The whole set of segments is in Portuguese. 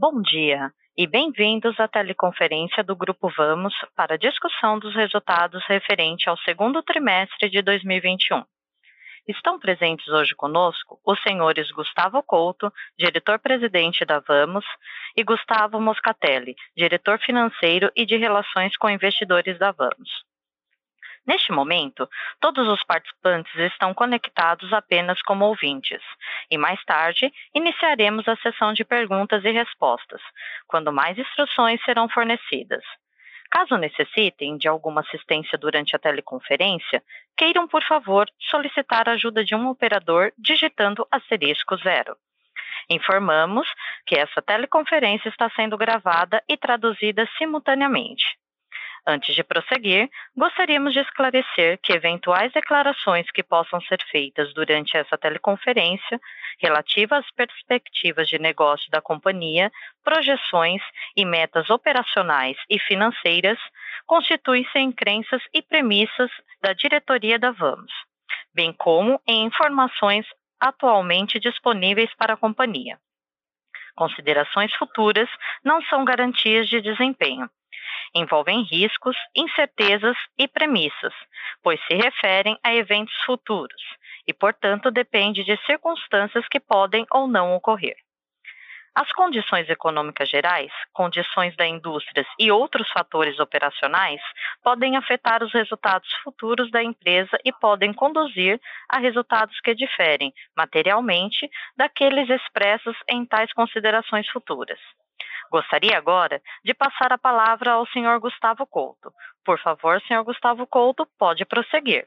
Bom dia e bem-vindos à teleconferência do Grupo Vamos para a discussão dos resultados referente ao segundo trimestre de 2021. Estão presentes hoje conosco os senhores Gustavo Couto, diretor-presidente da Vamos, e Gustavo Moscatelli, diretor financeiro e de relações com investidores da Vamos. Neste momento, todos os participantes estão conectados apenas como ouvintes, e mais tarde iniciaremos a sessão de perguntas e respostas, quando mais instruções serão fornecidas. Caso necessitem de alguma assistência durante a teleconferência, queiram, por favor, solicitar a ajuda de um operador digitando asterisco zero. Informamos que essa teleconferência está sendo gravada e traduzida simultaneamente. Antes de prosseguir, gostaríamos de esclarecer que eventuais declarações que possam ser feitas durante essa teleconferência, relativas às perspectivas de negócio da companhia, projeções e metas operacionais e financeiras, constituem-se em crenças e premissas da diretoria da Vamos, bem como em informações atualmente disponíveis para a companhia. Considerações futuras não são garantias de desempenho envolvem riscos, incertezas e premissas, pois se referem a eventos futuros e, portanto, depende de circunstâncias que podem ou não ocorrer. As condições econômicas gerais, condições da indústria e outros fatores operacionais podem afetar os resultados futuros da empresa e podem conduzir a resultados que diferem materialmente daqueles expressos em tais considerações futuras. Gostaria agora de passar a palavra ao senhor Gustavo Couto. Por favor, senhor Gustavo Couto, pode prosseguir.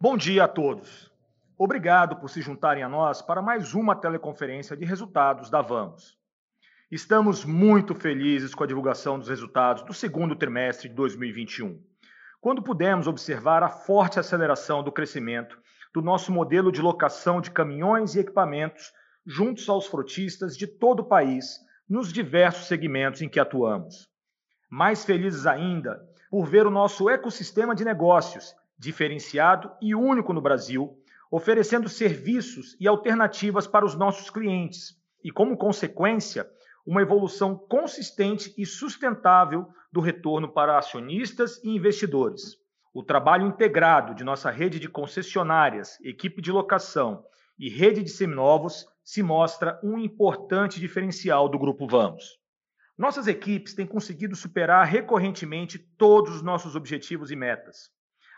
Bom dia a todos. Obrigado por se juntarem a nós para mais uma teleconferência de resultados da Vamos. Estamos muito felizes com a divulgação dos resultados do segundo trimestre de 2021, quando pudemos observar a forte aceleração do crescimento do nosso modelo de locação de caminhões e equipamentos juntos aos frotistas de todo o país, nos diversos segmentos em que atuamos. Mais felizes ainda por ver o nosso ecossistema de negócios, diferenciado e único no Brasil, oferecendo serviços e alternativas para os nossos clientes, e, como consequência, uma evolução consistente e sustentável do retorno para acionistas e investidores. O trabalho integrado de nossa rede de concessionárias, equipe de locação e rede de seminovos se mostra um importante diferencial do Grupo Vamos. Nossas equipes têm conseguido superar recorrentemente todos os nossos objetivos e metas.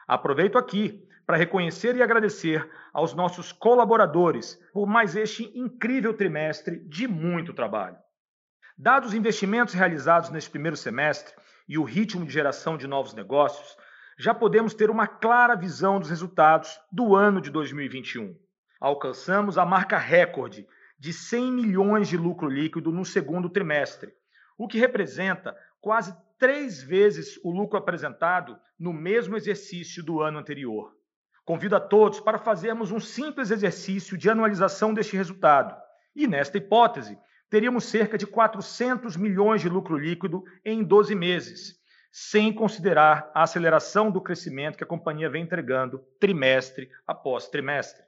Aproveito aqui para reconhecer e agradecer aos nossos colaboradores por mais este incrível trimestre de muito trabalho. Dados os investimentos realizados neste primeiro semestre e o ritmo de geração de novos negócios, já podemos ter uma clara visão dos resultados do ano de 2021 alcançamos a marca recorde de 100 milhões de lucro líquido no segundo trimestre, o que representa quase três vezes o lucro apresentado no mesmo exercício do ano anterior. Convido a todos para fazermos um simples exercício de anualização deste resultado. E, nesta hipótese, teríamos cerca de 400 milhões de lucro líquido em 12 meses, sem considerar a aceleração do crescimento que a companhia vem entregando trimestre após trimestre.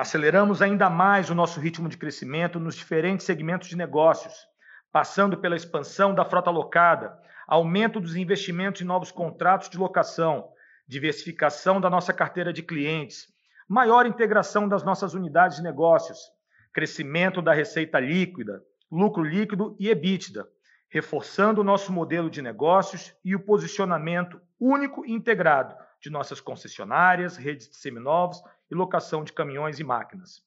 Aceleramos ainda mais o nosso ritmo de crescimento nos diferentes segmentos de negócios, passando pela expansão da frota locada, aumento dos investimentos em novos contratos de locação, diversificação da nossa carteira de clientes, maior integração das nossas unidades de negócios, crescimento da receita líquida, lucro líquido e EBITDA, reforçando o nosso modelo de negócios e o posicionamento único e integrado de nossas concessionárias, redes de seminovos e locação de caminhões e máquinas.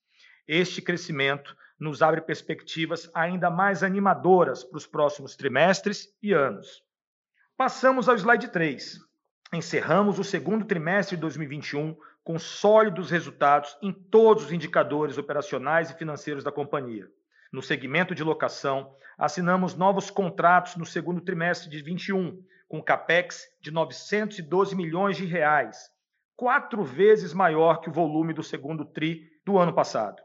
Este crescimento nos abre perspectivas ainda mais animadoras para os próximos trimestres e anos. Passamos ao slide 3. Encerramos o segundo trimestre de 2021 com sólidos resultados em todos os indicadores operacionais e financeiros da companhia. No segmento de locação, assinamos novos contratos no segundo trimestre de 2021, com capex de 912 milhões de reais, quatro vezes maior que o volume do segundo TRI do ano passado.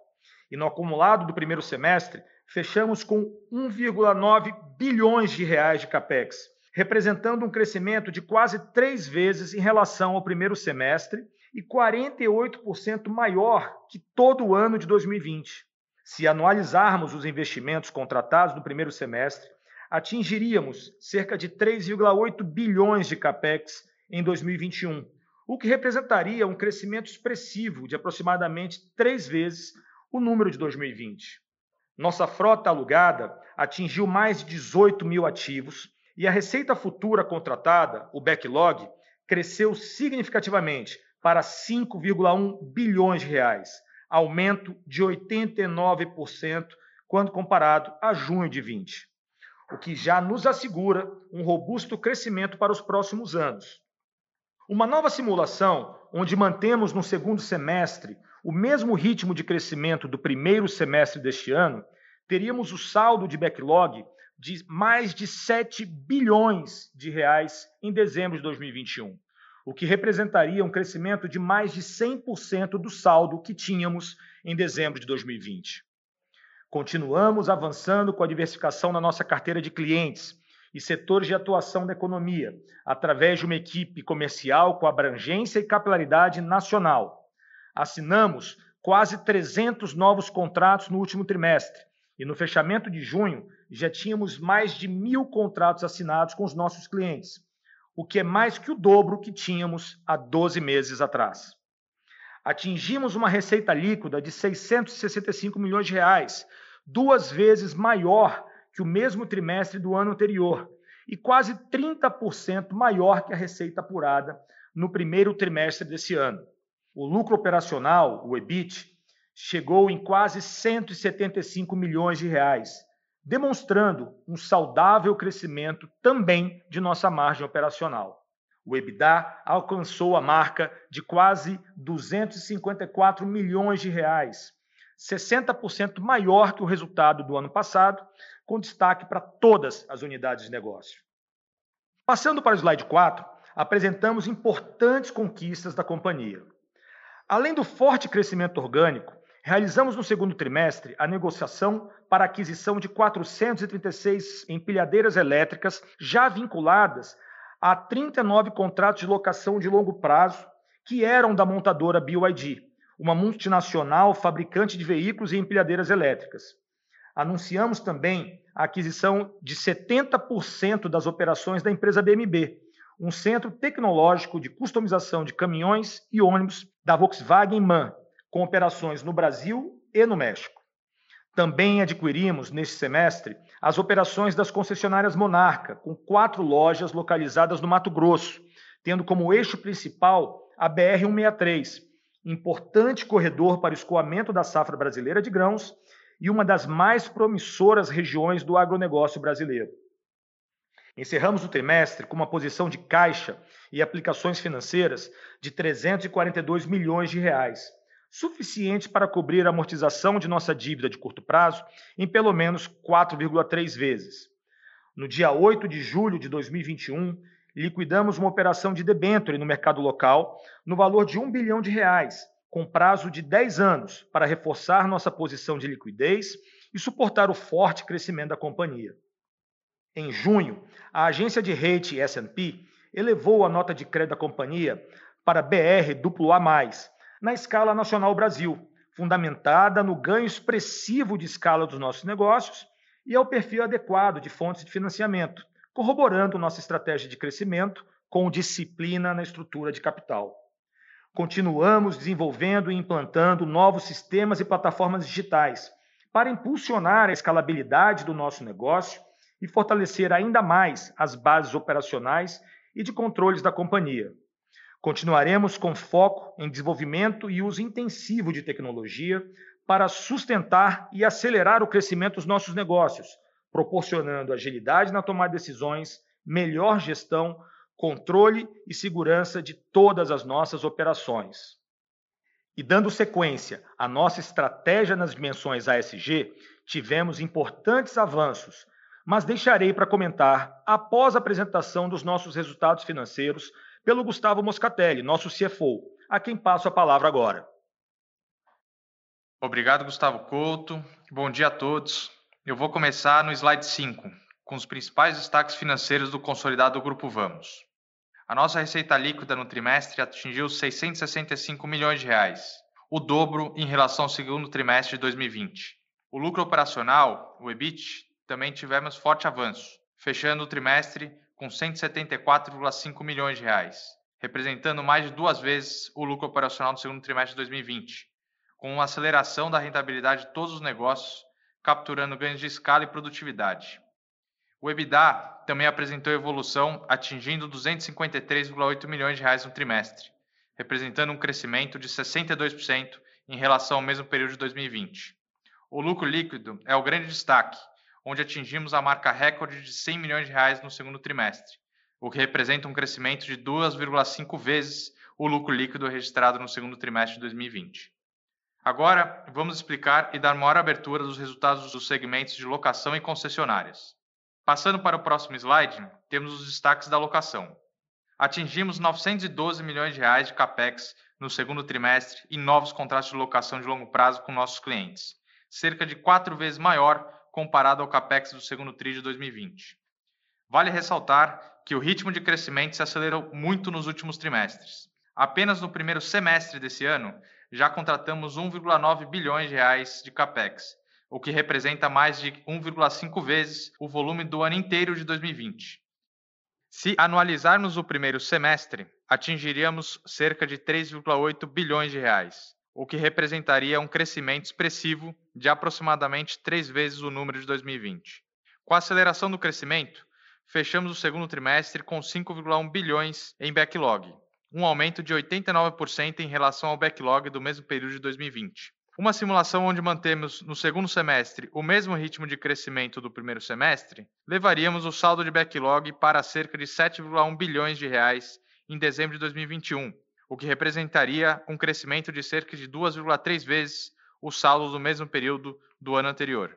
E no acumulado do primeiro semestre, fechamos com 1,9 bilhões de reais de capex, representando um crescimento de quase três vezes em relação ao primeiro semestre e 48% maior que todo o ano de 2020. Se anualizarmos os investimentos contratados no primeiro semestre, atingiríamos cerca de 3,8 bilhões de capex em 2021, o que representaria um crescimento expressivo de aproximadamente três vezes o número de 2020. Nossa frota alugada atingiu mais de 18 mil ativos e a receita futura contratada, o backlog, cresceu significativamente para 5,1 bilhões de reais, aumento de 89% quando comparado a junho de 20, o que já nos assegura um robusto crescimento para os próximos anos. Uma nova simulação, onde mantemos no segundo semestre o mesmo ritmo de crescimento do primeiro semestre deste ano, teríamos o saldo de backlog de mais de 7 bilhões de reais em dezembro de 2021 o que representaria um crescimento de mais de 100% do saldo que tínhamos em dezembro de 2020. Continuamos avançando com a diversificação na nossa carteira de clientes e setores de atuação da economia, através de uma equipe comercial com abrangência e capilaridade nacional. Assinamos quase 300 novos contratos no último trimestre e no fechamento de junho já tínhamos mais de mil contratos assinados com os nossos clientes o que é mais que o dobro que tínhamos há 12 meses atrás. Atingimos uma receita líquida de 665 milhões de reais, duas vezes maior que o mesmo trimestre do ano anterior e quase 30% maior que a receita apurada no primeiro trimestre desse ano. O lucro operacional, o EBIT, chegou em quase 175 milhões de reais, demonstrando um saudável crescimento também de nossa margem operacional. O EBITDA alcançou a marca de quase 254 milhões de reais, 60% maior que o resultado do ano passado, com destaque para todas as unidades de negócio. Passando para o slide 4, apresentamos importantes conquistas da companhia. Além do forte crescimento orgânico, Realizamos no segundo trimestre a negociação para a aquisição de 436 empilhadeiras elétricas já vinculadas a 39 contratos de locação de longo prazo que eram da montadora BYD, uma multinacional fabricante de veículos e empilhadeiras elétricas. Anunciamos também a aquisição de 70% das operações da empresa BMB, um centro tecnológico de customização de caminhões e ônibus da Volkswagen MAN, com operações no Brasil e no México. Também adquirimos, neste semestre, as operações das concessionárias Monarca, com quatro lojas localizadas no Mato Grosso, tendo como eixo principal a BR-163, importante corredor para o escoamento da safra brasileira de grãos e uma das mais promissoras regiões do agronegócio brasileiro. Encerramos o trimestre com uma posição de caixa e aplicações financeiras de 342 milhões de reais, suficiente para cobrir a amortização de nossa dívida de curto prazo em pelo menos 4,3 vezes. No dia 8 de julho de 2021, liquidamos uma operação de debênture no mercado local no valor de 1 bilhão de reais, com prazo de 10 anos, para reforçar nossa posição de liquidez e suportar o forte crescimento da companhia. Em junho, a agência de rate S&P elevou a nota de crédito da companhia para BR AA+, na escala nacional Brasil, fundamentada no ganho expressivo de escala dos nossos negócios e ao perfil adequado de fontes de financiamento, corroborando nossa estratégia de crescimento com disciplina na estrutura de capital. Continuamos desenvolvendo e implantando novos sistemas e plataformas digitais para impulsionar a escalabilidade do nosso negócio e fortalecer ainda mais as bases operacionais e de controles da companhia. Continuaremos com foco em desenvolvimento e uso intensivo de tecnologia para sustentar e acelerar o crescimento dos nossos negócios, proporcionando agilidade na tomada de decisões, melhor gestão, controle e segurança de todas as nossas operações. E dando sequência à nossa estratégia nas dimensões ASG, tivemos importantes avanços, mas deixarei para comentar após a apresentação dos nossos resultados financeiros pelo Gustavo Moscatelli, nosso CFO, a quem passo a palavra agora. Obrigado, Gustavo Couto. Bom dia a todos. Eu vou começar no slide 5, com os principais destaques financeiros do consolidado do Grupo Vamos. A nossa receita líquida no trimestre atingiu 665 milhões de reais, o dobro em relação ao segundo trimestre de 2020. O lucro operacional, o EBIT, também tivemos forte avanço, fechando o trimestre com 174,5 milhões de reais, representando mais de duas vezes o lucro operacional do segundo trimestre de 2020, com uma aceleração da rentabilidade de todos os negócios, capturando ganhos de escala e produtividade. O EBITDA também apresentou evolução, atingindo 253,8 milhões de reais no trimestre, representando um crescimento de 62% em relação ao mesmo período de 2020. O lucro líquido é o grande destaque, onde atingimos a marca recorde de 100 milhões de reais no segundo trimestre, o que representa um crescimento de 2,5 vezes o lucro líquido registrado no segundo trimestre de 2020. Agora, vamos explicar e dar maior abertura dos resultados dos segmentos de locação e concessionárias. Passando para o próximo slide, temos os destaques da locação. Atingimos 912 milhões de reais de capex no segundo trimestre e novos contratos de locação de longo prazo com nossos clientes, cerca de quatro vezes maior comparado ao capex do segundo tri de 2020. Vale ressaltar que o ritmo de crescimento se acelerou muito nos últimos trimestres. Apenas no primeiro semestre desse ano, já contratamos 1,9 bilhões de reais de capex, o que representa mais de 1,5 vezes o volume do ano inteiro de 2020. Se anualizarmos o primeiro semestre, atingiríamos cerca de 3,8 bilhões de reais, o que representaria um crescimento expressivo de aproximadamente três vezes o número de 2020. Com a aceleração do crescimento, fechamos o segundo trimestre com 5,1 bilhões em backlog, um aumento de 89% em relação ao backlog do mesmo período de 2020. Uma simulação onde mantemos no segundo semestre o mesmo ritmo de crescimento do primeiro semestre, levaríamos o saldo de backlog para cerca de 7,1 bilhões de reais em dezembro de 2021, o que representaria um crescimento de cerca de 2,3 vezes o saldo do mesmo período do ano anterior.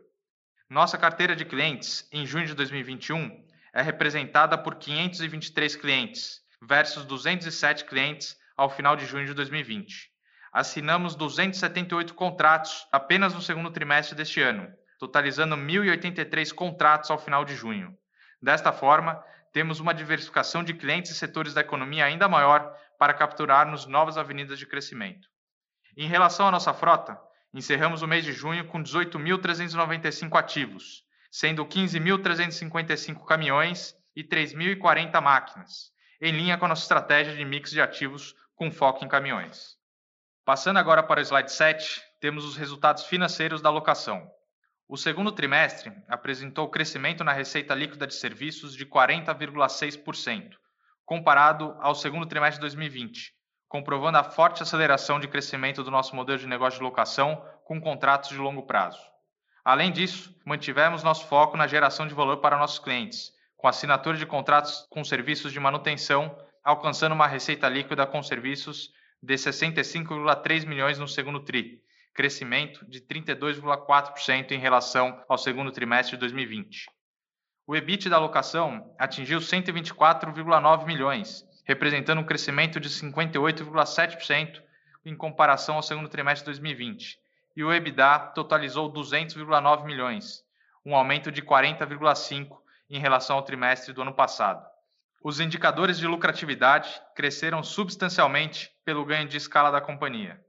Nossa carteira de clientes em junho de 2021 é representada por 523 clientes versus 207 clientes ao final de junho de 2020 assinamos 278 contratos apenas no segundo trimestre deste ano, totalizando 1.083 contratos ao final de junho. Desta forma, temos uma diversificação de clientes e setores da economia ainda maior para capturarmos novas avenidas de crescimento. Em relação à nossa frota, encerramos o mês de junho com 18.395 ativos, sendo 15.355 caminhões e 3.040 máquinas, em linha com a nossa estratégia de mix de ativos com foco em caminhões. Passando agora para o slide 7, temos os resultados financeiros da alocação. O segundo trimestre apresentou crescimento na receita líquida de serviços de 40,6%, comparado ao segundo trimestre de 2020, comprovando a forte aceleração de crescimento do nosso modelo de negócio de locação com contratos de longo prazo. Além disso, mantivemos nosso foco na geração de valor para nossos clientes, com assinatura de contratos com serviços de manutenção, alcançando uma receita líquida com serviços de 65,3 milhões no segundo tri, crescimento de 32,4% em relação ao segundo trimestre de 2020. O EBIT da alocação atingiu 124,9 milhões, representando um crescimento de 58,7% em comparação ao segundo trimestre de 2020, e o EBITDA totalizou 200,9 milhões, um aumento de 40,5 em relação ao trimestre do ano passado. Os indicadores de lucratividade cresceram substancialmente pelo ganho de escala da companhia.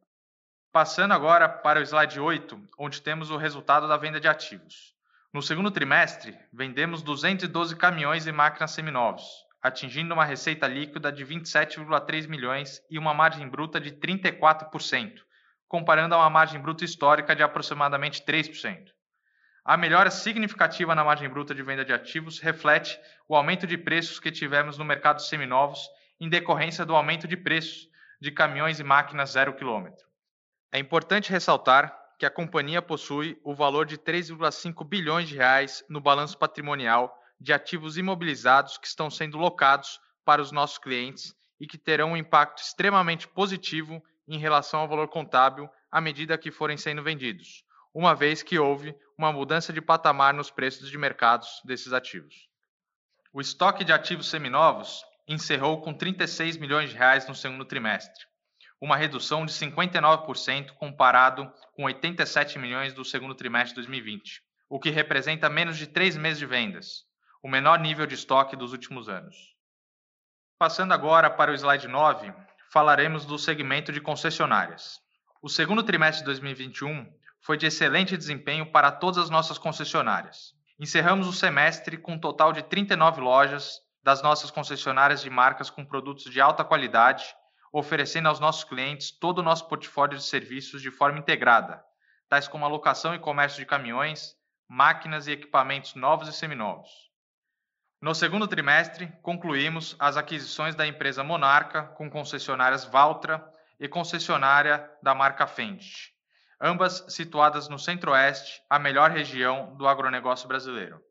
Passando agora para o slide 8, onde temos o resultado da venda de ativos. No segundo trimestre, vendemos 212 caminhões e máquinas seminovos, atingindo uma receita líquida de 27,3 milhões e uma margem bruta de 34%, comparando a uma margem bruta histórica de aproximadamente 3%. A melhora significativa na margem bruta de venda de ativos reflete o aumento de preços que tivemos no mercado seminovos em decorrência do aumento de preços de caminhões e máquinas zero quilômetro. É importante ressaltar que a companhia possui o valor de 3,5 bilhões de reais no balanço patrimonial de ativos imobilizados que estão sendo locados para os nossos clientes e que terão um impacto extremamente positivo em relação ao valor contábil à medida que forem sendo vendidos uma vez que houve uma mudança de patamar nos preços de mercados desses ativos. O estoque de ativos seminovos encerrou com 36 milhões de reais no segundo trimestre, uma redução de 59% comparado com 87 milhões do segundo trimestre de 2020, o que representa menos de três meses de vendas, o menor nível de estoque dos últimos anos. Passando agora para o slide 9, falaremos do segmento de concessionárias. O segundo trimestre de 2021 foi de excelente desempenho para todas as nossas concessionárias. Encerramos o semestre com um total de 39 lojas das nossas concessionárias de marcas com produtos de alta qualidade, oferecendo aos nossos clientes todo o nosso portfólio de serviços de forma integrada, tais como alocação e comércio de caminhões, máquinas e equipamentos novos e seminovos. No segundo trimestre, concluímos as aquisições da empresa Monarca com concessionárias Valtra e concessionária da marca Fendt, ambas situadas no Centro-Oeste, a melhor região do agronegócio brasileiro.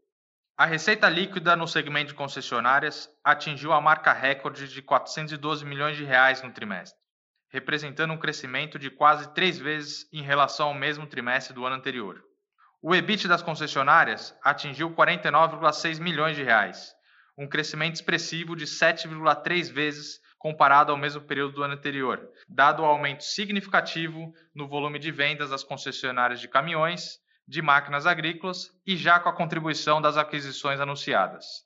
A receita líquida no segmento de concessionárias atingiu a marca recorde de 412 milhões de reais no trimestre, representando um crescimento de quase três vezes em relação ao mesmo trimestre do ano anterior. O EBIT das concessionárias atingiu 49,6 milhões de reais, um crescimento expressivo de 7,3 vezes comparado ao mesmo período do ano anterior, dado o aumento significativo no volume de vendas das concessionárias de caminhões, de máquinas agrícolas e já com a contribuição das aquisições anunciadas.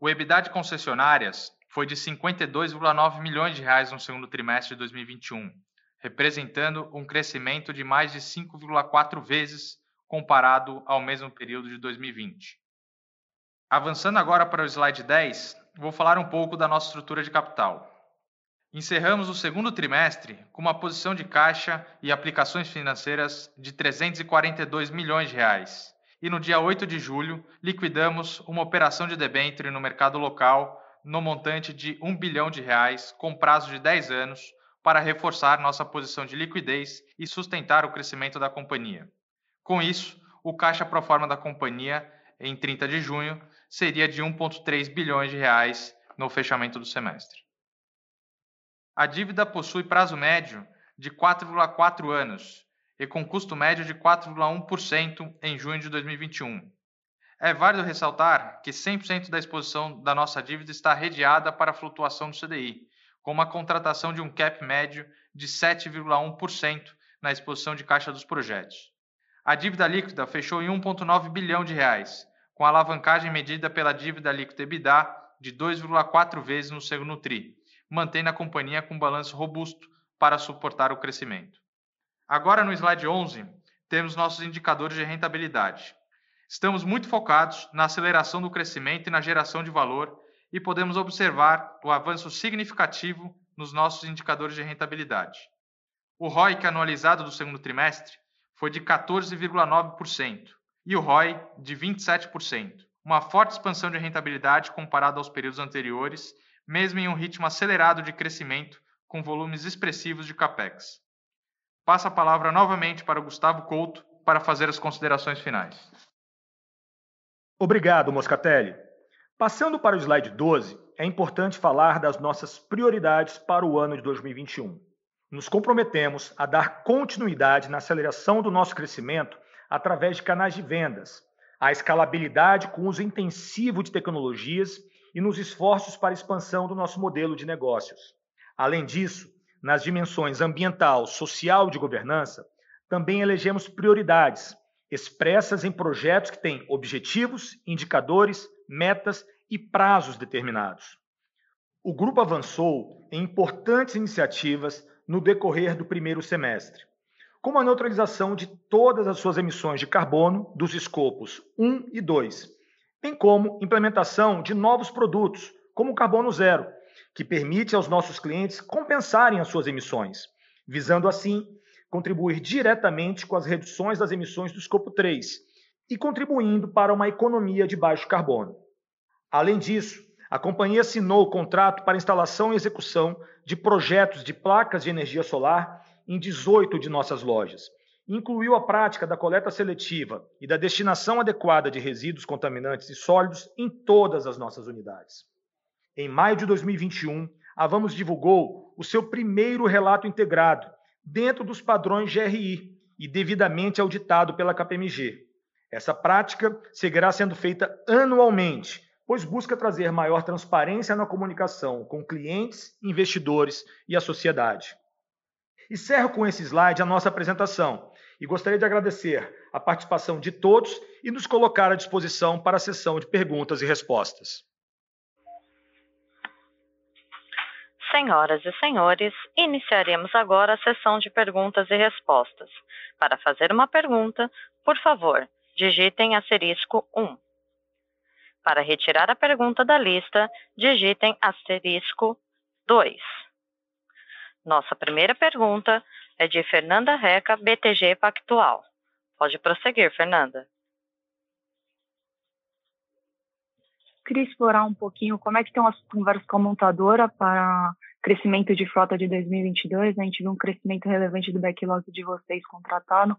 O EBITDA de concessionárias foi de 52,9 milhões de reais no segundo trimestre de 2021, representando um crescimento de mais de 5,4 vezes comparado ao mesmo período de 2020. Avançando agora para o slide 10, vou falar um pouco da nossa estrutura de capital. Encerramos o segundo trimestre com uma posição de caixa e aplicações financeiras de 342 milhões de reais. E no dia 8 de julho, liquidamos uma operação de debênture no mercado local no montante de 1 bilhão de reais com prazo de 10 anos para reforçar nossa posição de liquidez e sustentar o crescimento da companhia. Com isso, o caixa pro forma da companhia em 30 de junho seria de 1,3 bilhões de reais no fechamento do semestre. A dívida possui prazo médio de 4,4 anos e com custo médio de 4,1% em junho de 2021. É válido ressaltar que 100% da exposição da nossa dívida está redeada para a flutuação do CDI, com uma contratação de um cap médio de 7,1% na exposição de caixa dos projetos. A dívida líquida fechou em 1,9 bilhão de reais, com a alavancagem medida pela dívida líquida EBITDA de 2,4 vezes no segundo TRI, mantendo a companhia com um balanço robusto para suportar o crescimento. Agora, no slide 11, temos nossos indicadores de rentabilidade. Estamos muito focados na aceleração do crescimento e na geração de valor e podemos observar o avanço significativo nos nossos indicadores de rentabilidade. O ROIC anualizado do segundo trimestre foi de 14,9%, e o ROI de 27%, uma forte expansão de rentabilidade comparado aos períodos anteriores, mesmo em um ritmo acelerado de crescimento com volumes expressivos de capex. Passo a palavra novamente para Gustavo Couto para fazer as considerações finais. Obrigado, Moscatelli. Passando para o slide 12, é importante falar das nossas prioridades para o ano de 2021. Nos comprometemos a dar continuidade na aceleração do nosso crescimento através de canais de vendas, a escalabilidade com uso intensivo de tecnologias e nos esforços para expansão do nosso modelo de negócios. Além disso, nas dimensões ambiental, social e de governança, também elegemos prioridades expressas em projetos que têm objetivos, indicadores, metas e prazos determinados. O grupo avançou em importantes iniciativas no decorrer do primeiro semestre como a neutralização de todas as suas emissões de carbono dos escopos 1 e 2, bem como implementação de novos produtos, como o carbono zero, que permite aos nossos clientes compensarem as suas emissões, visando assim contribuir diretamente com as reduções das emissões do escopo 3 e contribuindo para uma economia de baixo carbono. Além disso, a companhia assinou o contrato para instalação e execução de projetos de placas de energia solar em 18 de nossas lojas. Incluiu a prática da coleta seletiva e da destinação adequada de resíduos contaminantes e sólidos em todas as nossas unidades. Em maio de 2021, a Vamos divulgou o seu primeiro relato integrado, dentro dos padrões GRI e devidamente auditado pela KPMG. Essa prática seguirá sendo feita anualmente, pois busca trazer maior transparência na comunicação com clientes, investidores e a sociedade. Encerro com esse slide a nossa apresentação e gostaria de agradecer a participação de todos e nos colocar à disposição para a sessão de perguntas e respostas. Senhoras e senhores, iniciaremos agora a sessão de perguntas e respostas. Para fazer uma pergunta, por favor, digitem asterisco 1. Para retirar a pergunta da lista, digitem asterisco 2. Nossa primeira pergunta é de Fernanda Reca, BTG Pactual. Pode prosseguir, Fernanda. Queria explorar um pouquinho como é que estão as conversas com a montadora para crescimento de frota de 2022. Né? A gente viu um crescimento relevante do backlog de vocês contratado.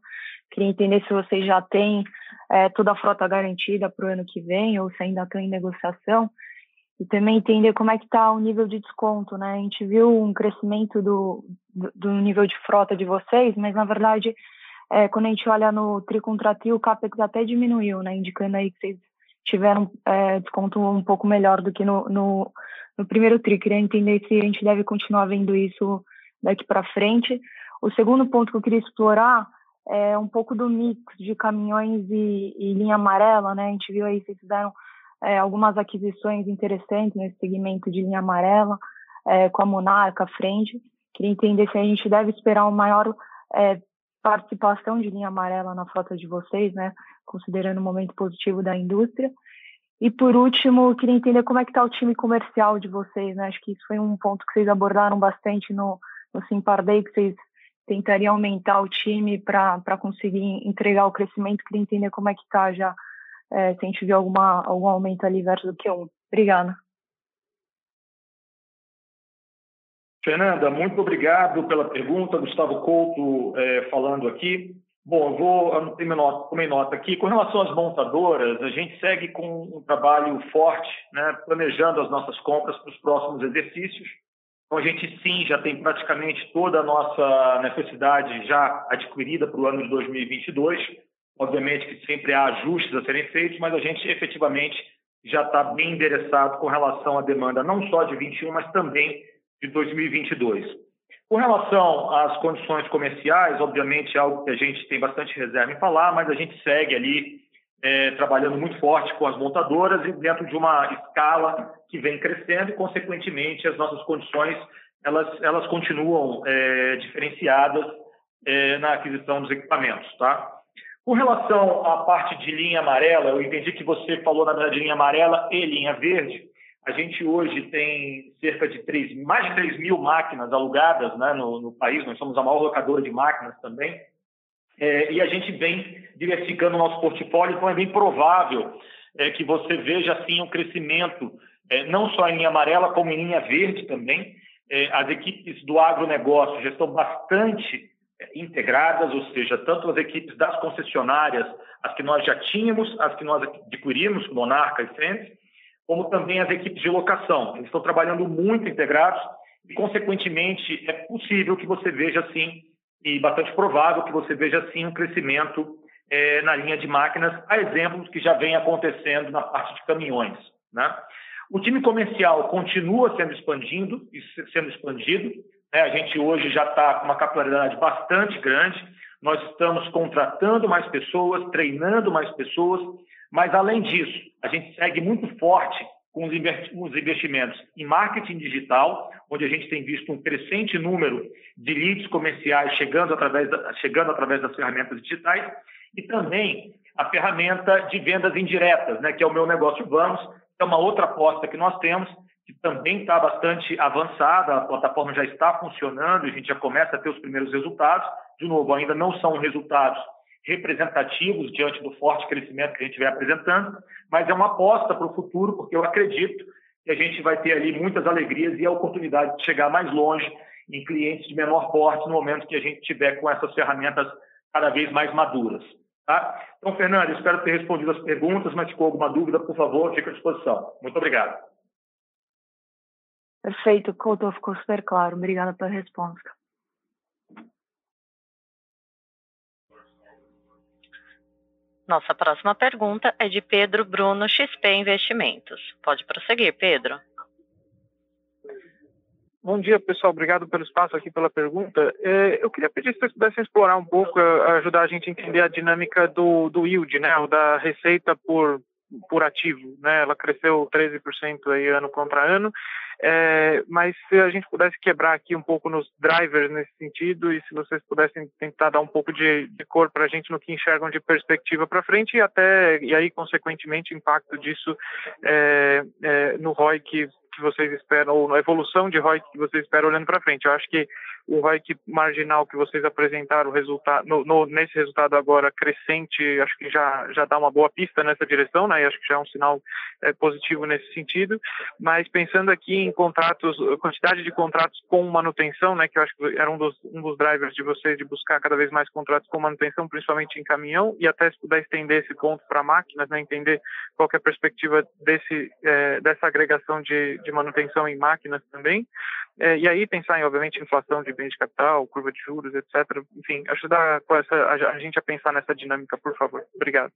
Queria entender se vocês já têm é, toda a frota garantida para o ano que vem ou se ainda estão em negociação. E também entender como é que está o nível de desconto. Né? A gente viu um crescimento do, do, do nível de frota de vocês, mas na verdade é, quando a gente olha no tri contra tri, o CAPEX até diminuiu, né? Indicando aí que vocês tiveram é, desconto um pouco melhor do que no, no, no, primeiro tri. Queria entender se a gente deve continuar vendo isso daqui para frente. O segundo ponto que eu queria explorar é um pouco do mix de caminhões e, e linha amarela, né? A gente viu aí, vocês fizeram é, algumas aquisições interessantes nesse segmento de linha amarela, é, com a Monarca à frente. Queria entender se a gente deve esperar um maior é, participação de linha amarela na frota de vocês, né? Considerando o momento positivo da indústria. E por último, queria entender como é que está o time comercial de vocês, né? Acho que isso foi um ponto que vocês abordaram bastante no, no Simpar Day, que vocês tentariam aumentar o time para conseguir entregar o crescimento. Queria entender como é que está já, é, se a gente viu alguma, algum aumento ali versus o Q1. Obrigada. Fernanda, muito obrigado pela pergunta. Gustavo Couto é, falando aqui. Bom, eu vou, tomei nota aqui. Com relação às montadoras, a gente segue com um trabalho forte, né, planejando as nossas compras para os próximos exercícios. Então, a gente sim já tem praticamente toda a nossa necessidade já adquirida para o ano de 2022. Obviamente que sempre há ajustes a serem feitos, mas a gente efetivamente já está bem endereçado com relação à demanda não só de 21, mas também de 2022. Com relação às condições comerciais, obviamente é algo que a gente tem bastante reserva em falar, mas a gente segue ali é, trabalhando muito forte com as montadoras e dentro de uma escala que vem crescendo e, consequentemente, as nossas condições elas, elas continuam é, diferenciadas é, na aquisição dos equipamentos, tá? Com relação à parte de linha amarela, eu entendi que você falou, na verdade, de linha amarela e linha verde. A gente hoje tem cerca de 3, mais de 3 mil máquinas alugadas né, no, no, país, nós somos a maior locadora de máquinas também, é, e a gente vem diversificando o nosso portfólio, então é bem provável é, que você veja assim um crescimento, é, não só em linha amarela, como em linha verde também. É, as equipes do agronegócio já estão bastante integradas, ou seja, tanto as equipes das concessionárias, as que nós já tínhamos, as que nós adquirimos, Monarca e Fênix, como também as equipes de locação. Eles estão trabalhando muito integrados e, consequentemente, é possível que você veja, sim, e bastante provável que você veja, sim, um crescimento é, na linha de máquinas, a exemplos que já vem acontecendo na parte de caminhões. Né? O time comercial continua sendo expandido, sendo expandido. Né? A gente hoje já está com uma capilaridade bastante grande. Nós estamos contratando mais pessoas, treinando mais pessoas mas, além disso, a gente segue muito forte com os investimentos em marketing digital, onde a gente tem visto um crescente número de leads comerciais chegando através, da, chegando através das ferramentas digitais, e também a ferramenta de vendas indiretas, né, que é o meu negócio Vamos, é uma outra aposta que nós temos, que também está bastante avançada, a plataforma já está funcionando, a gente já começa a ter os primeiros resultados. De novo, ainda não são resultados representativos diante do forte crescimento que a gente vem apresentando, mas é uma aposta para o futuro, porque eu acredito que a gente vai ter ali muitas alegrias e a oportunidade de chegar mais longe em clientes de menor porte no momento que a gente tiver com essas ferramentas cada vez mais maduras. Tá? Então, Fernando, espero ter respondido as perguntas, mas ficou alguma dúvida, por favor, fique à disposição. Muito obrigado. Perfeito, Couto, ficou super claro. Obrigada pela resposta. Nossa próxima pergunta é de Pedro Bruno, XP Investimentos. Pode prosseguir, Pedro. Bom dia, pessoal. Obrigado pelo espaço aqui, pela pergunta. É, eu queria pedir se vocês pudessem explorar um pouco, ajudar a gente a entender a dinâmica do, do yield, né, da receita por, por ativo, né? Ela cresceu 13% aí ano contra ano, é, mas se a gente pudesse quebrar aqui um pouco nos drivers nesse sentido e se vocês pudessem tentar dar um pouco de, de cor para a gente no que enxergam de perspectiva para frente e até e aí consequentemente impacto disso é, é, no ROI que que vocês esperam, ou na evolução de ROI que vocês esperam olhando para frente. Eu acho que o ROI marginal que vocês apresentaram resultado, no, no, nesse resultado agora crescente, acho que já, já dá uma boa pista nessa direção, né? E acho que já é um sinal é, positivo nesse sentido. Mas pensando aqui em contratos, quantidade de contratos com manutenção, né? Que eu acho que era um dos, um dos drivers de vocês de buscar cada vez mais contratos com manutenção, principalmente em caminhão, e até se puder estender esse ponto para máquinas, né? Entender qual é a perspectiva desse, é, dessa agregação de, de manutenção em máquinas também. É, e aí pensar em, obviamente, inflação de bens de capital, curva de juros, etc. Enfim, ajudar essa, a gente a pensar nessa dinâmica, por favor. Obrigado.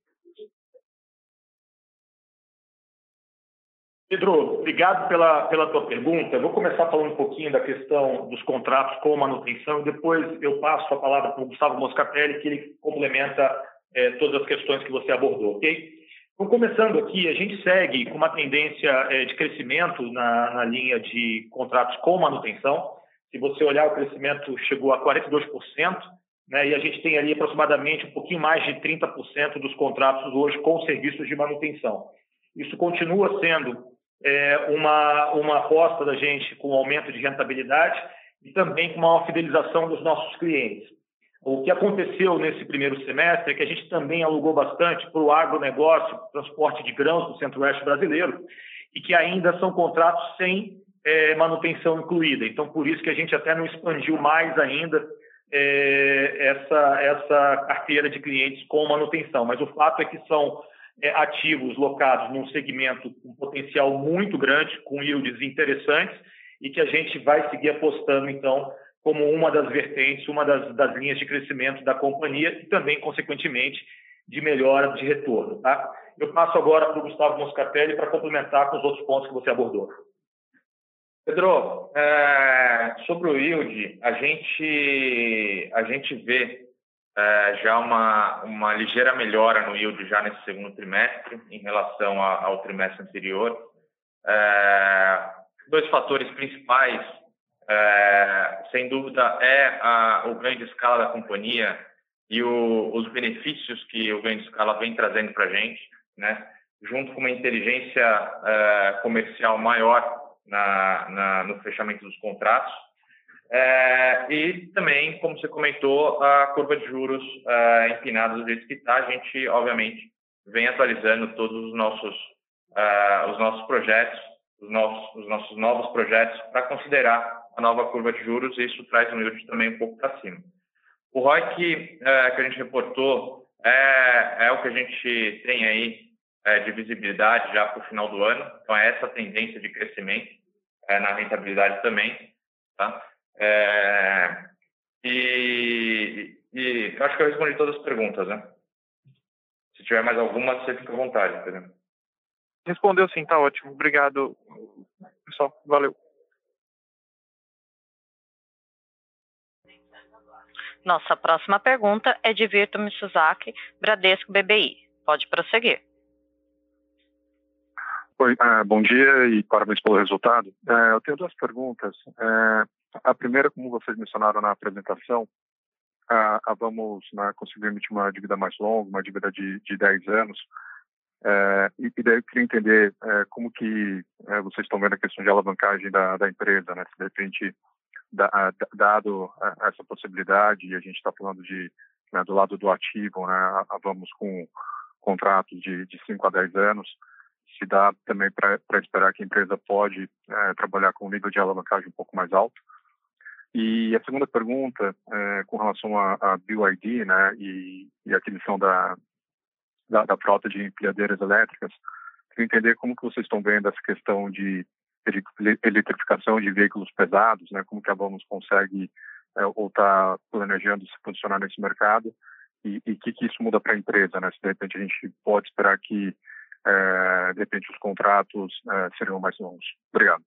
Pedro, obrigado pela, pela tua pergunta. Eu vou começar falando um pouquinho da questão dos contratos com manutenção e depois eu passo a palavra para o Gustavo Moscatelli, que ele complementa é, todas as questões que você abordou, ok? Então, começando aqui, a gente segue com uma tendência é, de crescimento na, na, linha de contratos com manutenção. Se você olhar, o crescimento chegou a 42%, né, e a gente tem ali aproximadamente um pouquinho mais de 30% dos contratos hoje com serviços de manutenção. Isso continua sendo é, uma, uma aposta da gente com aumento de rentabilidade e também com uma fidelização dos nossos clientes. O que aconteceu nesse primeiro semestre é que a gente também alugou bastante para o agronegócio, transporte de grãos do centro-oeste brasileiro, e que ainda são contratos sem é, manutenção incluída. Então, por isso que a gente até não expandiu mais ainda é, essa, essa carteira de clientes com manutenção. Mas o fato é que são é, ativos locados num segmento com potencial muito grande, com yields interessantes, e que a gente vai seguir apostando, então, como uma das vertentes, uma das, das linhas de crescimento da companhia e também, consequentemente, de melhora de retorno. Tá? Eu passo agora para o Gustavo Moscatelli para complementar com os outros pontos que você abordou. Pedro, é, sobre o yield, a gente, a gente vê é, já uma, uma ligeira melhora no yield já nesse segundo trimestre em relação a, ao trimestre anterior. É, dois fatores principais é, sem dúvida, é a, o ganho de escala da companhia e o, os benefícios que o ganho de escala vem trazendo para a gente, né? junto com uma inteligência é, comercial maior na, na, no fechamento dos contratos. É, e também, como você comentou, a curva de juros é, empinada do jeito que está, a gente, obviamente, vem atualizando todos os nossos, é, os nossos projetos, os nossos, os nossos novos projetos, para considerar a nova curva de juros e isso traz o yield também um pouco para cima. O ROI que, é, que a gente reportou é, é o que a gente tem aí de visibilidade já para o final do ano. Então, é essa tendência de crescimento é, na rentabilidade também. Tá? É, e, e acho que eu respondi todas as perguntas, né? Se tiver mais alguma, você fica à vontade, entendeu? Respondeu sim, tá ótimo. Obrigado, pessoal. Valeu. Nossa próxima pergunta é de Vitor Mitsuzaki, Bradesco BBI. Pode prosseguir. Oi, uh, bom dia e parabéns pelo resultado. Uh, eu tenho duas perguntas. Uh, a primeira, como vocês mencionaram na apresentação, Vamos né, conseguir emitir uma dívida mais longa, uma dívida de, de 10 anos. E, e, daí eu queria entender como que vocês estão vendo a questão de alavancagem da, da empresa, né? Se de repente dado essa possibilidade, e a gente está falando de né, do lado do ativo, né, vamos com contratos de, de 5 a 10 anos, se dá também para esperar que a empresa pode é, trabalhar com um nível de alavancagem um pouco mais alto. E a segunda pergunta, é, com relação a, a BYD né, e, e a aquisição da, da, da, frota de empilhadeiras elétricas, queria entender como que vocês estão vendo essa questão de eletrificação de veículos pesados, né? Como que a Vamos consegue é, ou está planejando se posicionar nesse mercado e o que, que isso muda para a empresa, né? Se de repente a gente pode esperar que de repente os contratos é, seriam mais longos. Obrigado.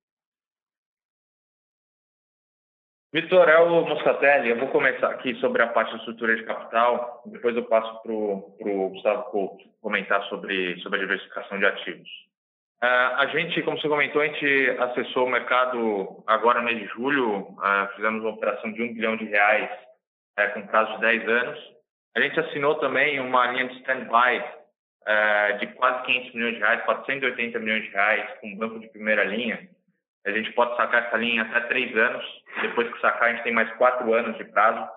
Vitor, é o Moscatelli. Eu vou começar aqui sobre a parte de estrutura de capital, depois eu passo para o Gustavo Couto comentar sobre, sobre a diversificação de ativos. Uh, a gente, como você comentou, a gente acessou o mercado agora no mês de julho, uh, fizemos uma operação de um bilhão de reais uh, com prazo de 10 anos. A gente assinou também uma linha de stand-by de quase 500 milhões de reais, 480 milhões de reais, com um banco de primeira linha. A gente pode sacar essa linha até três anos. Depois que sacar, a gente tem mais quatro anos de prazo.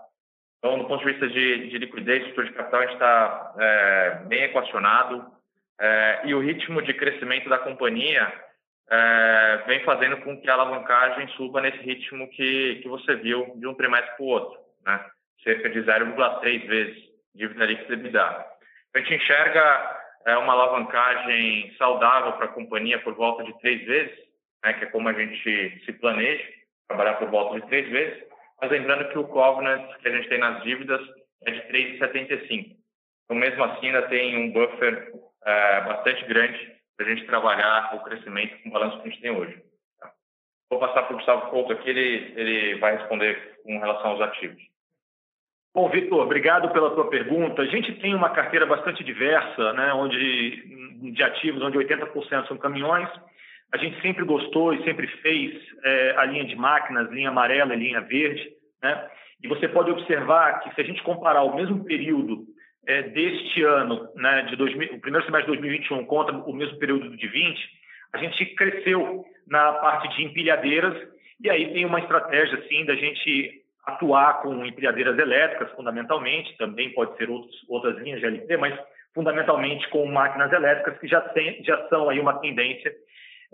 Então, do ponto de vista de, de liquidez, estrutura de capital, a gente está é, bem equacionado. É, e o ritmo de crescimento da companhia é, vem fazendo com que a alavancagem suba nesse ritmo que, que você viu de um trimestre para o outro, né? cerca de 0,3 vezes dívida líquida EBITDA. A gente enxerga é, uma alavancagem saudável para a companhia por volta de três vezes, né, que é como a gente se planeja, trabalhar por volta de três vezes, mas lembrando que o covenant que a gente tem nas dívidas é de 3,75. Então, mesmo assim, ainda tem um buffer é, bastante grande para a gente trabalhar o crescimento com o balanço que a gente tem hoje. Tá? Vou passar para o Gustavo Couto aqui, ele, ele vai responder com relação aos ativos. Bom, Vitor, obrigado pela tua pergunta. A gente tem uma carteira bastante diversa, né, onde, de ativos, onde 80% são caminhões. A gente sempre gostou e sempre fez é, a linha de máquinas, linha amarela e linha verde. Né? E você pode observar que se a gente comparar o mesmo período é, deste ano, né, de 2000, o primeiro semestre de 2021 contra o mesmo período de 20, a gente cresceu na parte de empilhadeiras e aí tem uma estratégia assim da gente atuar com empilhadeiras elétricas fundamentalmente, também pode ser outros, outras linhas de LP, mas fundamentalmente com máquinas elétricas que já, tem, já são aí uma tendência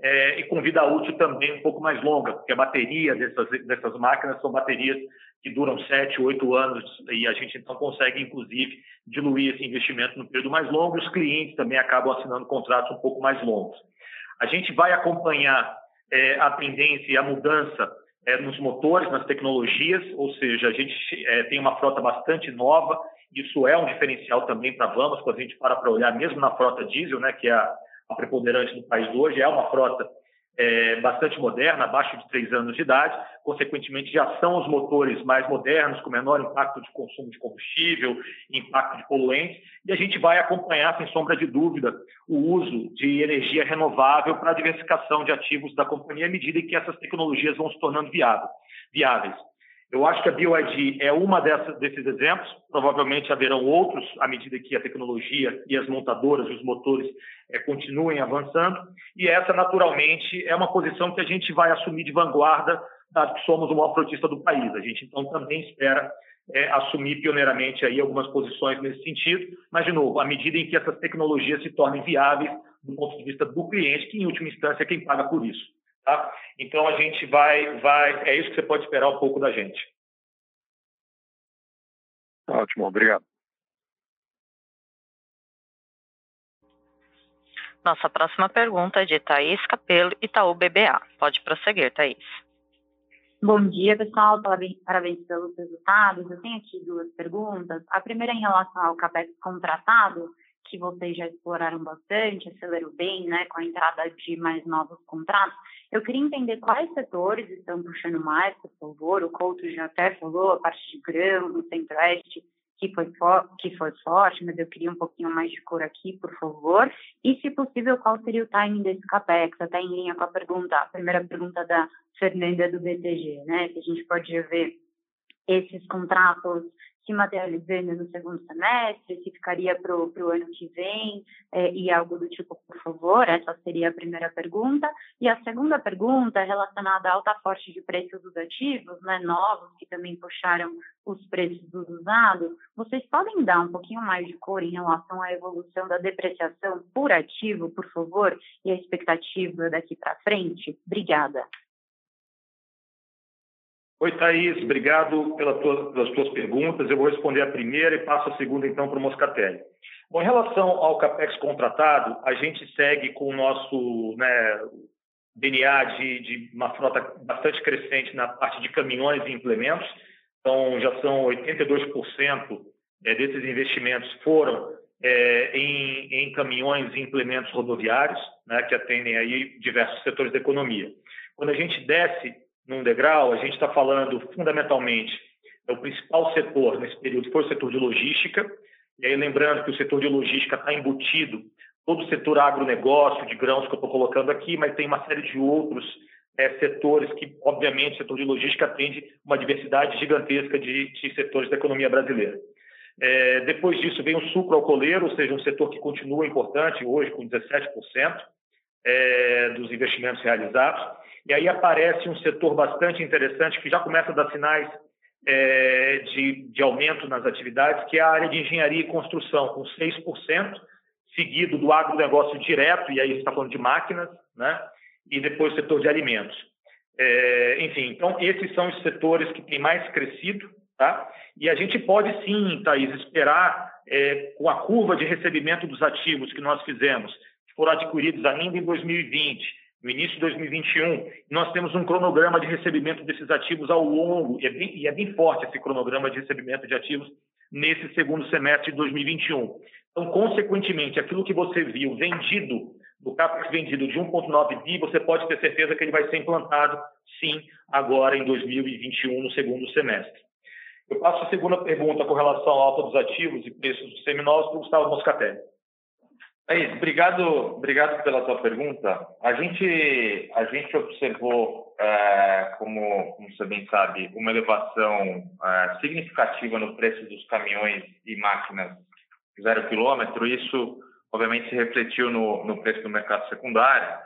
é, e com vida útil também um pouco mais longa, porque a bateria dessas, dessas máquinas são baterias que duram sete, oito anos e a gente então consegue, inclusive, diluir esse investimento no período mais longo. Os clientes também acabam assinando contratos um pouco mais longos. A gente vai acompanhar é, a tendência e a mudança é, nos motores, nas tecnologias, ou seja, a gente é, tem uma frota bastante nova. Isso é um diferencial também para a Vamos, quando a gente para para olhar, mesmo na frota diesel, né, que é a, a preponderante do país hoje, é uma frota é, bastante moderna, abaixo de três anos de idade, consequentemente já são os motores mais modernos, com menor impacto de consumo de combustível, impacto de poluentes, e a gente vai acompanhar, sem sombra de dúvida, o uso de energia renovável para a diversificação de ativos da companhia à medida que essas tecnologias vão se tornando viáveis. Eu acho que a BioID é uma dessas, desses exemplos. Provavelmente haverão outros à medida que a tecnologia e as montadoras e os motores é, continuem avançando. E essa, naturalmente, é uma posição que a gente vai assumir de vanguarda, dado que somos o maior frotista do país. A gente, então, também espera é, assumir pioneiramente aí algumas posições nesse sentido. Mas, de novo, à medida em que essas tecnologias se tornem viáveis do ponto de vista do cliente, que, em última instância, é quem paga por isso. Tá? Então a gente vai, vai, é isso que você pode esperar um pouco da gente. Ótimo, obrigado. Nossa próxima pergunta é de Thaís Capelo, Itaú BBA. Pode prosseguir, Thaís. Bom dia, pessoal. Parabéns pelos resultados. Eu tenho aqui duas perguntas. A primeira é em relação ao CAPEX contratado que vocês já exploraram bastante, acelerou bem, né, com a entrada de mais novos contratos. Eu queria entender quais setores estão puxando mais, por favor. O Couto já até falou, a parte de grão, no centro-oeste, que foi, que foi forte, mas eu queria um pouquinho mais de cor aqui, por favor. E, se possível, qual seria o timing desse CAPEX? Até em linha com a pergunta, a primeira pergunta da Fernanda do BTG, né? Se a gente pode ver esses contratos se materializando no segundo semestre, se ficaria para o ano que vem é, e algo do tipo, por favor? Essa seria a primeira pergunta. E a segunda pergunta é relacionada à alta forte de preços dos ativos, né, novos, que também puxaram os preços dos usados. Vocês podem dar um pouquinho mais de cor em relação à evolução da depreciação por ativo, por favor, e a expectativa daqui para frente? Obrigada. Oi, Thaís, obrigado pela tua, pelas tuas perguntas. Eu vou responder a primeira e passo a segunda, então, para o Moscatelli. Bom, em relação ao CAPEX contratado, a gente segue com o nosso né, DNA de, de uma frota bastante crescente na parte de caminhões e implementos. Então, já são 82% é, desses investimentos foram é, em, em, caminhões e implementos rodoviários, né, que atendem aí diversos setores da economia. Quando a gente desce num degrau, a gente está falando fundamentalmente, o principal setor nesse período foi o setor de logística, e aí lembrando que o setor de logística está embutido todo o setor agronegócio de grãos que eu estou colocando aqui, mas tem uma série de outros é, setores que, obviamente, o setor de logística atende uma diversidade gigantesca de, de setores da economia brasileira. É, depois disso vem o sucro alcooleiro, ou seja, um setor que continua importante hoje com 17% é, dos investimentos realizados. E aí aparece um setor bastante interessante que já começa a dar sinais é, de, de aumento nas atividades, que é a área de engenharia e construção, com 6%, seguido do agronegócio direto, e aí gente está falando de máquinas, né? e depois o setor de alimentos. É, enfim, então esses são os setores que têm mais crescido, tá? E a gente pode sim, Thaís, esperar é, com a curva de recebimento dos ativos que nós fizemos, que foram adquiridos ainda em 2020, no início de 2021, nós temos um cronograma de recebimento desses ativos ao longo, e é bem, e é bem forte esse cronograma de recebimento de ativos nesse segundo semestre de 2021. Então, consequentemente, aquilo que você viu vendido, do CAPEX vendido de 1,9 bi, você pode ter certeza que ele vai ser implantado, sim, agora em 2021, no segundo semestre. Eu passo a segunda pergunta com relação à alta dos ativos e preços dos seminovos para o Gustavo Moscatelli. É isso, obrigado, obrigado pela sua pergunta. A gente, a gente observou, é, como, como você bem sabe, uma elevação é, significativa no preço dos caminhões e máquinas zero quilômetro. Isso, obviamente, se refletiu no, no preço do mercado secundário.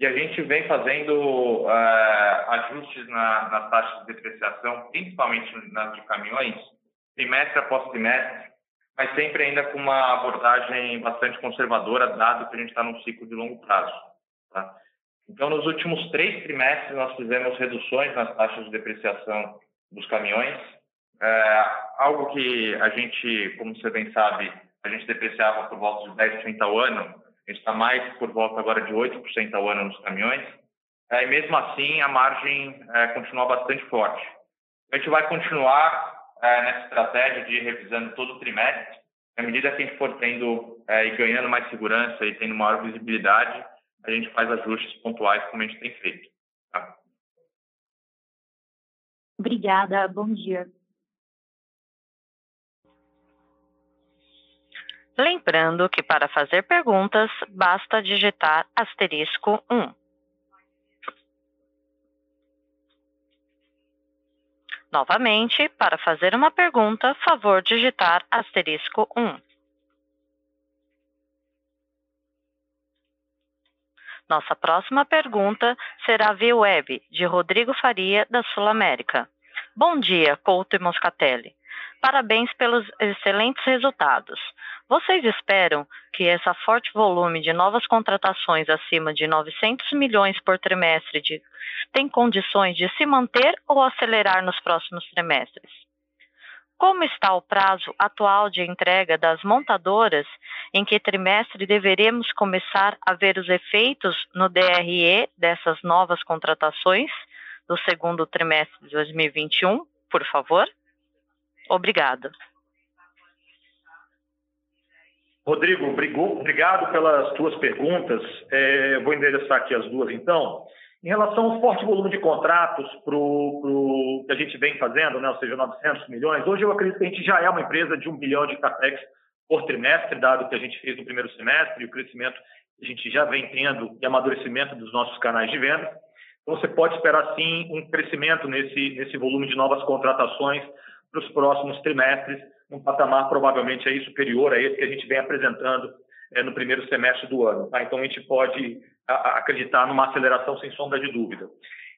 E a gente vem fazendo é, ajustes na, nas taxas de depreciação, principalmente nas de caminhões, trimestre após trimestre, mas sempre ainda com uma abordagem bastante conservadora, dado que a gente está num ciclo de longo prazo. Tá? Então, nos últimos três trimestres, nós fizemos reduções nas taxas de depreciação dos caminhões, é, algo que a gente, como você bem sabe, a gente depreciava por volta de 10% ao ano, está mais por volta agora de 8% ao ano nos caminhões, é, e mesmo assim a margem é, continua bastante forte. A gente vai continuar é, nessa estratégia de ir revisando todo o trimestre. À medida que a gente for tendo é, e ganhando mais segurança e tendo maior visibilidade, a gente faz ajustes pontuais como a gente tem feito. Tá? Obrigada, bom dia. Lembrando que para fazer perguntas, basta digitar asterisco 1. Novamente, para fazer uma pergunta, favor digitar asterisco 1. Nossa próxima pergunta será via web, de Rodrigo Faria, da Sul América. Bom dia, Couto e Moscatelli. Parabéns pelos excelentes resultados. Vocês esperam que esse forte volume de novas contratações acima de 900 milhões por trimestre de, tem condições de se manter ou acelerar nos próximos trimestres? Como está o prazo atual de entrega das montadoras? Em que trimestre deveremos começar a ver os efeitos no DRE dessas novas contratações do segundo trimestre de 2021, por favor? Obrigada. Rodrigo, obrigado pelas tuas perguntas. É, vou endereçar aqui as duas, então. Em relação ao forte volume de contratos pro, pro, que a gente vem fazendo, né, ou seja, 900 milhões, hoje eu acredito que a gente já é uma empresa de um bilhão de capex por trimestre, dado que a gente fez no primeiro semestre e o crescimento que a gente já vem tendo e amadurecimento dos nossos canais de venda. Então, você pode esperar, sim, um crescimento nesse, nesse volume de novas contratações para os próximos trimestres, num patamar provavelmente aí superior a esse que a gente vem apresentando é, no primeiro semestre do ano. Tá? Então, a gente pode acreditar numa aceleração sem sombra de dúvida.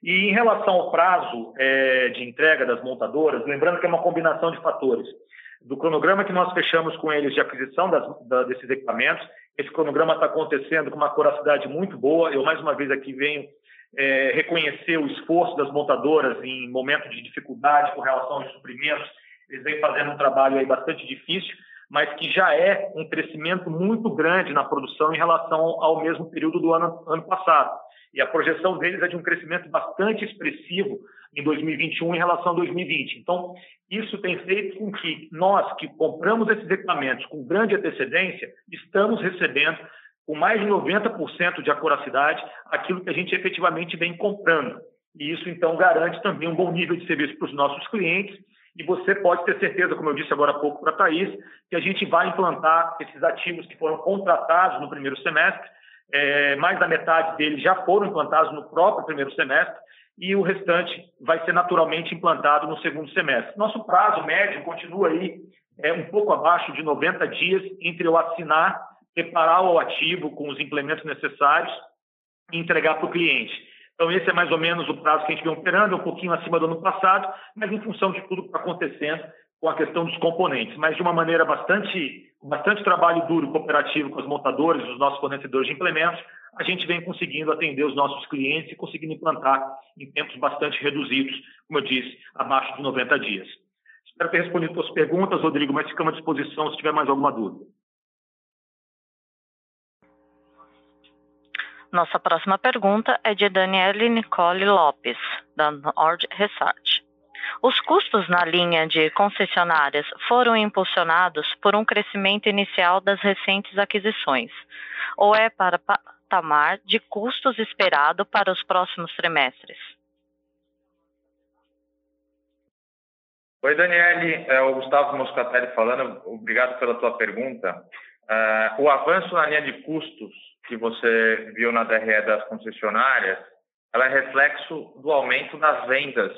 E em relação ao prazo é, de entrega das montadoras, lembrando que é uma combinação de fatores. Do cronograma que nós fechamos com eles de aquisição das, da, desses equipamentos, esse cronograma está acontecendo com uma coracidade muito boa. Eu, mais uma vez, aqui venho é, reconhecer o esforço das montadoras em momento de dificuldade com relação aos suprimentos eles vêm fazendo um trabalho aí bastante difícil, mas que já é um crescimento muito grande na produção em relação ao mesmo período do ano, ano passado. E a projeção deles é de um crescimento bastante expressivo em 2021 em relação a 2020. Então, isso tem feito com que nós, que compramos esses equipamentos com grande antecedência, estamos recebendo com mais de 90% de acuracidade aquilo que a gente efetivamente vem comprando. e isso então garante também um bom nível de serviço para os nossos clientes. E você pode ter certeza, como eu disse agora há pouco para a Thaís, que a gente vai implantar esses ativos que foram contratados no primeiro semestre. É, mais da metade deles já foram implantados no próprio primeiro semestre e o restante vai ser naturalmente implantado no segundo semestre. Nosso prazo médio continua aí é, um pouco abaixo de 90 dias entre eu assinar, preparar o ativo com os implementos necessários e entregar para o cliente. Então, esse é mais ou menos o prazo que a gente vem operando, um pouquinho acima do ano passado, mas em função de tudo que está acontecendo com a questão dos componentes, mas de uma maneira bastante, bastante trabalho duro cooperativo com as montadoras, os nossos fornecedores de implementos, a gente vem conseguindo atender os nossos clientes e conseguindo implantar em tempos bastante reduzidos, como eu disse, abaixo de 90 dias. Espero ter respondido suas perguntas, Rodrigo, mas ficamos à disposição se tiver mais alguma dúvida. Nossa próxima pergunta é de Daniele Nicole Lopes, da Nord Research. Os custos na linha de concessionárias foram impulsionados por um crescimento inicial das recentes aquisições, ou é para patamar de custos esperado para os próximos trimestres? Oi, Daniele, é o Gustavo Moscatelli falando. Obrigado pela tua pergunta. Uh, o avanço na linha de custos que você viu na DRE das concessionárias, ela é reflexo do aumento das vendas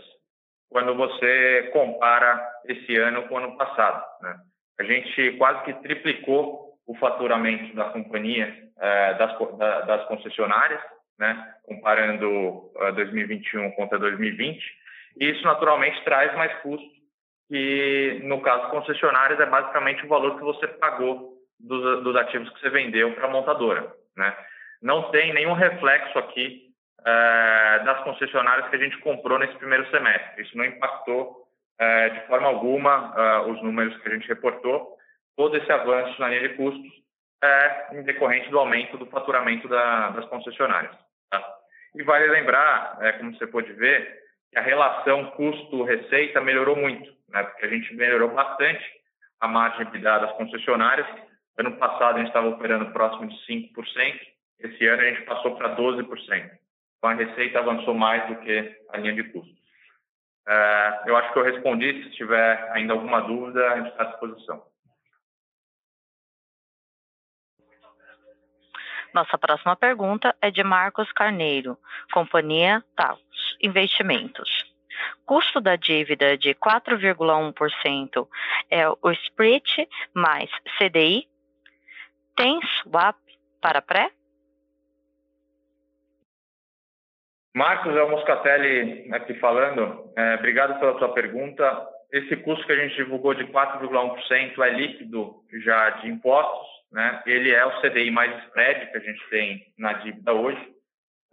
quando você compara esse ano com o ano passado. Né? A gente quase que triplicou o faturamento da companhia, eh, das, da, das, concessionárias, né? comparando 2021 contra 2020, e isso naturalmente traz mais custo, que no caso concessionárias é basicamente o valor que você pagou dos, dos ativos que você vendeu para a montadora. Né? Não tem nenhum reflexo aqui é, das concessionárias que a gente comprou nesse primeiro semestre. Isso não impactou é, de forma alguma é, os números que a gente reportou. Todo esse avanço na linha de custos é em decorrente do aumento do faturamento da, das concessionárias. Tá? E vale lembrar, é, como você pode ver, que a relação custo-receita melhorou muito, né? porque a gente melhorou bastante a margem de das concessionárias. Ano passado a gente estava operando próximo de 5%, esse ano a gente passou para 12%. Então, a receita avançou mais do que a linha de custos. É, eu acho que eu respondi. Se tiver ainda alguma dúvida, a gente está à disposição. Nossa próxima pergunta é de Marcos Carneiro, Companhia Taos Investimentos. Custo da dívida de 4,1% é o split mais CDI? Tem swap para pré? Marcos, é o Moscatelli aqui falando. É, obrigado pela sua pergunta. Esse custo que a gente divulgou de 4,1% é líquido já de impostos, né? Ele é o CDI mais spread que a gente tem na dívida hoje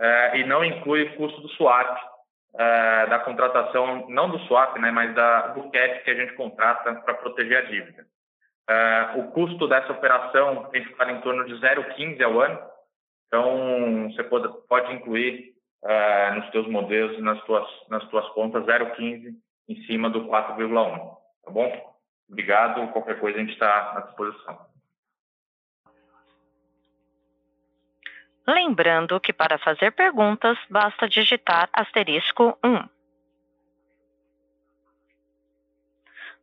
é, e não inclui o custo do swap, é, da contratação, não do swap, né? Mas da, do cap que a gente contrata para proteger a dívida. É, o custo dessa operação tem ficado em torno de 0,15 ao ano. Então, você pode, pode incluir uh, nos teus modelos e nas tuas, nas tuas contas 0,15 em cima do 4,1, tá bom? Obrigado, qualquer coisa a gente está à disposição. Lembrando que para fazer perguntas basta digitar asterisco 1.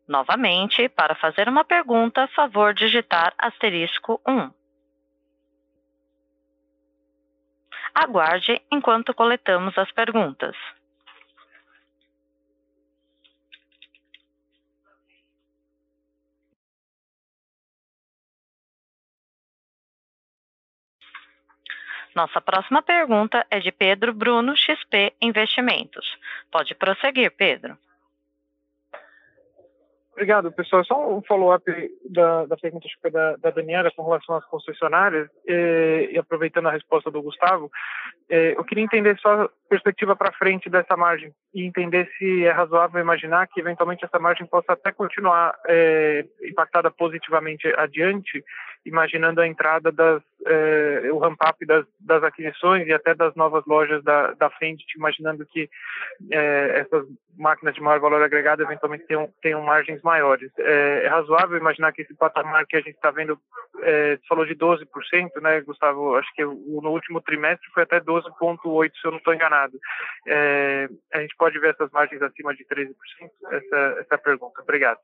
Novamente, para fazer uma pergunta, favor digitar asterisco 1. Aguarde enquanto coletamos as perguntas. Nossa próxima pergunta é de Pedro Bruno, XP Investimentos. Pode prosseguir, Pedro. Obrigado, pessoal. Só um follow-up da, da pergunta da, da Daniela com relação às concessionárias e, aproveitando a resposta do Gustavo, é, eu queria entender só a perspectiva para frente dessa margem e entender se é razoável imaginar que eventualmente essa margem possa até continuar é, impactada positivamente adiante, imaginando a entrada das é, o ramp-up das, das, aquisições e até das novas lojas da, da frente, imaginando que é, essas máquinas de maior valor agregado eventualmente tenham, tenham margens maiores. É, é razoável imaginar que esse patamar que a gente está vendo, é, falou de 12%, né, Gustavo? Acho que no último trimestre foi até 12,8%, se eu não estou enganado. É, a gente pode ver essas margens acima de 13%? Essa, essa é pergunta. Obrigado.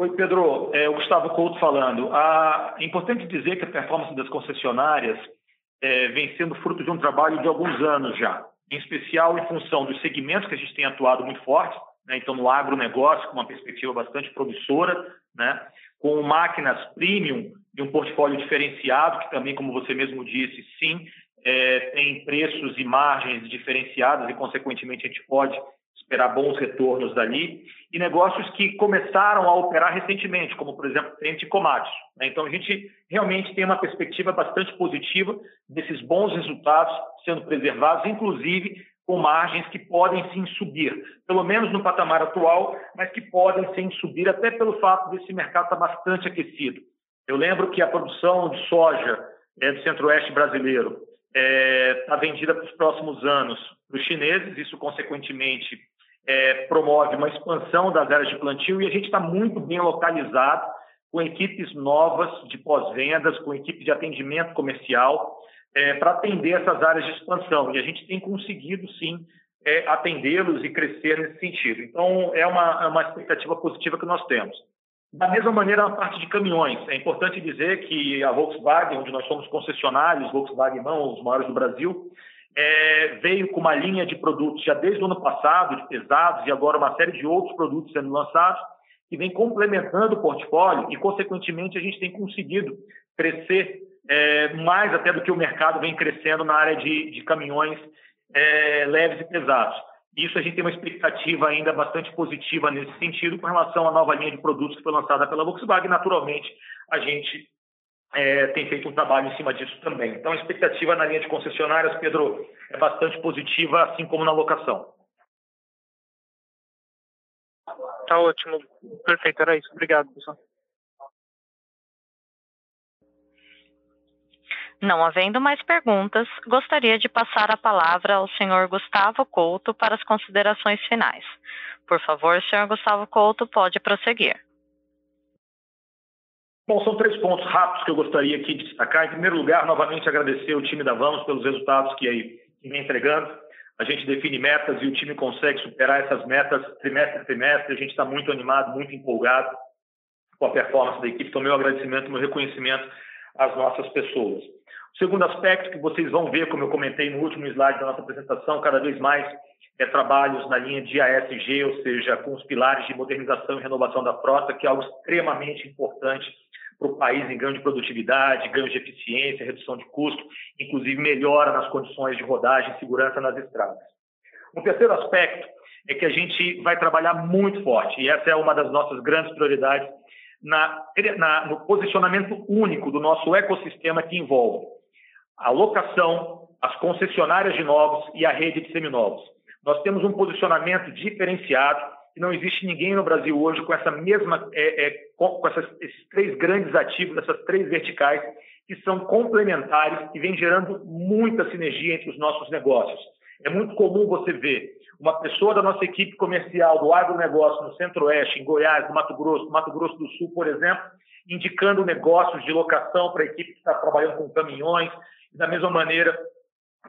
Oi, Pedro. É o Gustavo Couto falando. Ah, é importante dizer que a performance das concessionárias é, vem sendo fruto de um trabalho de alguns anos já, em especial em função dos segmentos que a gente tem atuado muito forte, né? então no agronegócio, com uma perspectiva bastante promissora, né? com máquinas premium e um portfólio diferenciado, que também, como você mesmo disse, sim, é, tem preços e margens diferenciadas e, consequentemente, a gente pode esperar bons retornos dali, e negócios que começaram a operar recentemente, como, por exemplo, frente commodities. Né? Então, a gente realmente tem uma perspectiva bastante positiva desses bons resultados sendo preservados, inclusive com margens que podem sim subir, pelo menos no patamar atual, mas que podem sim subir até pelo fato desse mercado estar bastante aquecido. Eu lembro que a produção de soja é, do centro-oeste brasileiro está é, tá vendida para os próximos anos para os chineses, isso consequentemente é, promove uma expansão das áreas de plantio e a gente está muito bem localizado com equipes novas de pós-vendas, com equipe de atendimento comercial, é, para atender essas áreas de expansão. E a gente tem conseguido, sim, é, atendê-los e crescer nesse sentido. Então, é uma, é uma expectativa positiva que nós temos. Da mesma maneira, na parte de caminhões, é importante dizer que a Volkswagen, onde nós somos concessionários, Volkswagen não, os maiores do Brasil, é, veio com uma linha de produtos já desde o ano passado, de pesados, e agora uma série de outros produtos sendo lançados, que vem complementando o portfólio e, consequentemente, a gente tem conseguido crescer é, mais até do que o mercado vem crescendo na área de, de caminhões é, leves e pesados. Isso a gente tem uma expectativa ainda bastante positiva nesse sentido com relação à nova linha de produtos que foi lançada pela Volkswagen. Naturalmente, a gente é, tem feito um trabalho em cima disso também. Então, a expectativa na linha de concessionárias, Pedro, é bastante positiva, assim como na locação. Tá ótimo. Perfeito, era isso. Obrigado, pessoal. Não havendo mais perguntas, gostaria de passar a palavra ao senhor Gustavo Couto para as considerações finais. Por favor, senhor Gustavo Couto, pode prosseguir. Bom, são três pontos rápidos que eu gostaria aqui de destacar. Em primeiro lugar, novamente agradecer o time da Vamos pelos resultados que aí vem entregando. A gente define metas e o time consegue superar essas metas trimestre a trimestre. A gente está muito animado, muito empolgado com a performance da equipe. Então, meu agradecimento, meu reconhecimento às nossas pessoas. O segundo aspecto que vocês vão ver, como eu comentei no último slide da nossa apresentação, cada vez mais é trabalhos na linha de ASG, ou seja, com os pilares de modernização e renovação da frota, que é algo extremamente importante para o país em ganho de produtividade, ganho de eficiência, redução de custo, inclusive melhora nas condições de rodagem e segurança nas estradas. Um terceiro aspecto é que a gente vai trabalhar muito forte, e essa é uma das nossas grandes prioridades, na, na, no posicionamento único do nosso ecossistema que envolve a locação, as concessionárias de novos e a rede de seminovos. Nós temos um posicionamento diferenciado que não existe ninguém no Brasil hoje com essa mesma, é, é, com essas, esses três grandes ativos, essas três verticais, que são complementares e vem gerando muita sinergia entre os nossos negócios. É muito comum você ver uma pessoa da nossa equipe comercial do agronegócio no Centro-Oeste, em Goiás, no Mato Grosso, no Mato Grosso do Sul, por exemplo, indicando negócios de locação para a equipe que está trabalhando com caminhões, e da mesma maneira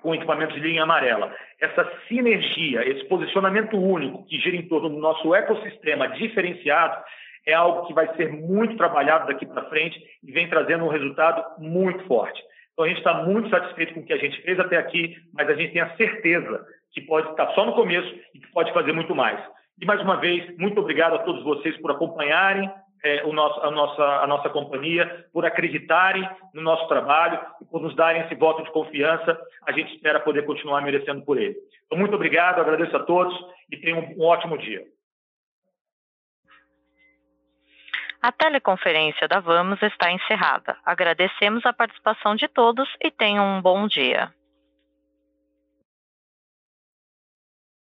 com equipamentos de linha amarela. Essa sinergia, esse posicionamento único que gira em torno do nosso ecossistema diferenciado, é algo que vai ser muito trabalhado daqui para frente e vem trazendo um resultado muito forte. Então, a gente está muito satisfeito com o que a gente fez até aqui, mas a gente tem a certeza que pode estar só no começo e que pode fazer muito mais. E, mais uma vez, muito obrigado a todos vocês por acompanharem é, o nosso, a, nossa, a nossa companhia, por acreditarem no nosso trabalho e por nos darem esse voto de confiança. A gente espera poder continuar merecendo por ele. Então, muito obrigado, agradeço a todos e tenham um, um ótimo dia. A teleconferência da Vamos está encerrada. Agradecemos a participação de todos e tenham um bom dia.